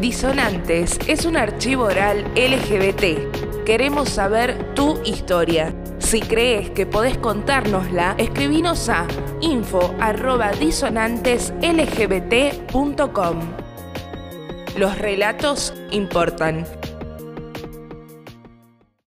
Disonantes es un archivo oral LGBT. Queremos saber tu historia. Si crees que podés contárnosla, escribinos a info.disonanteslgbt.com. Los relatos importan.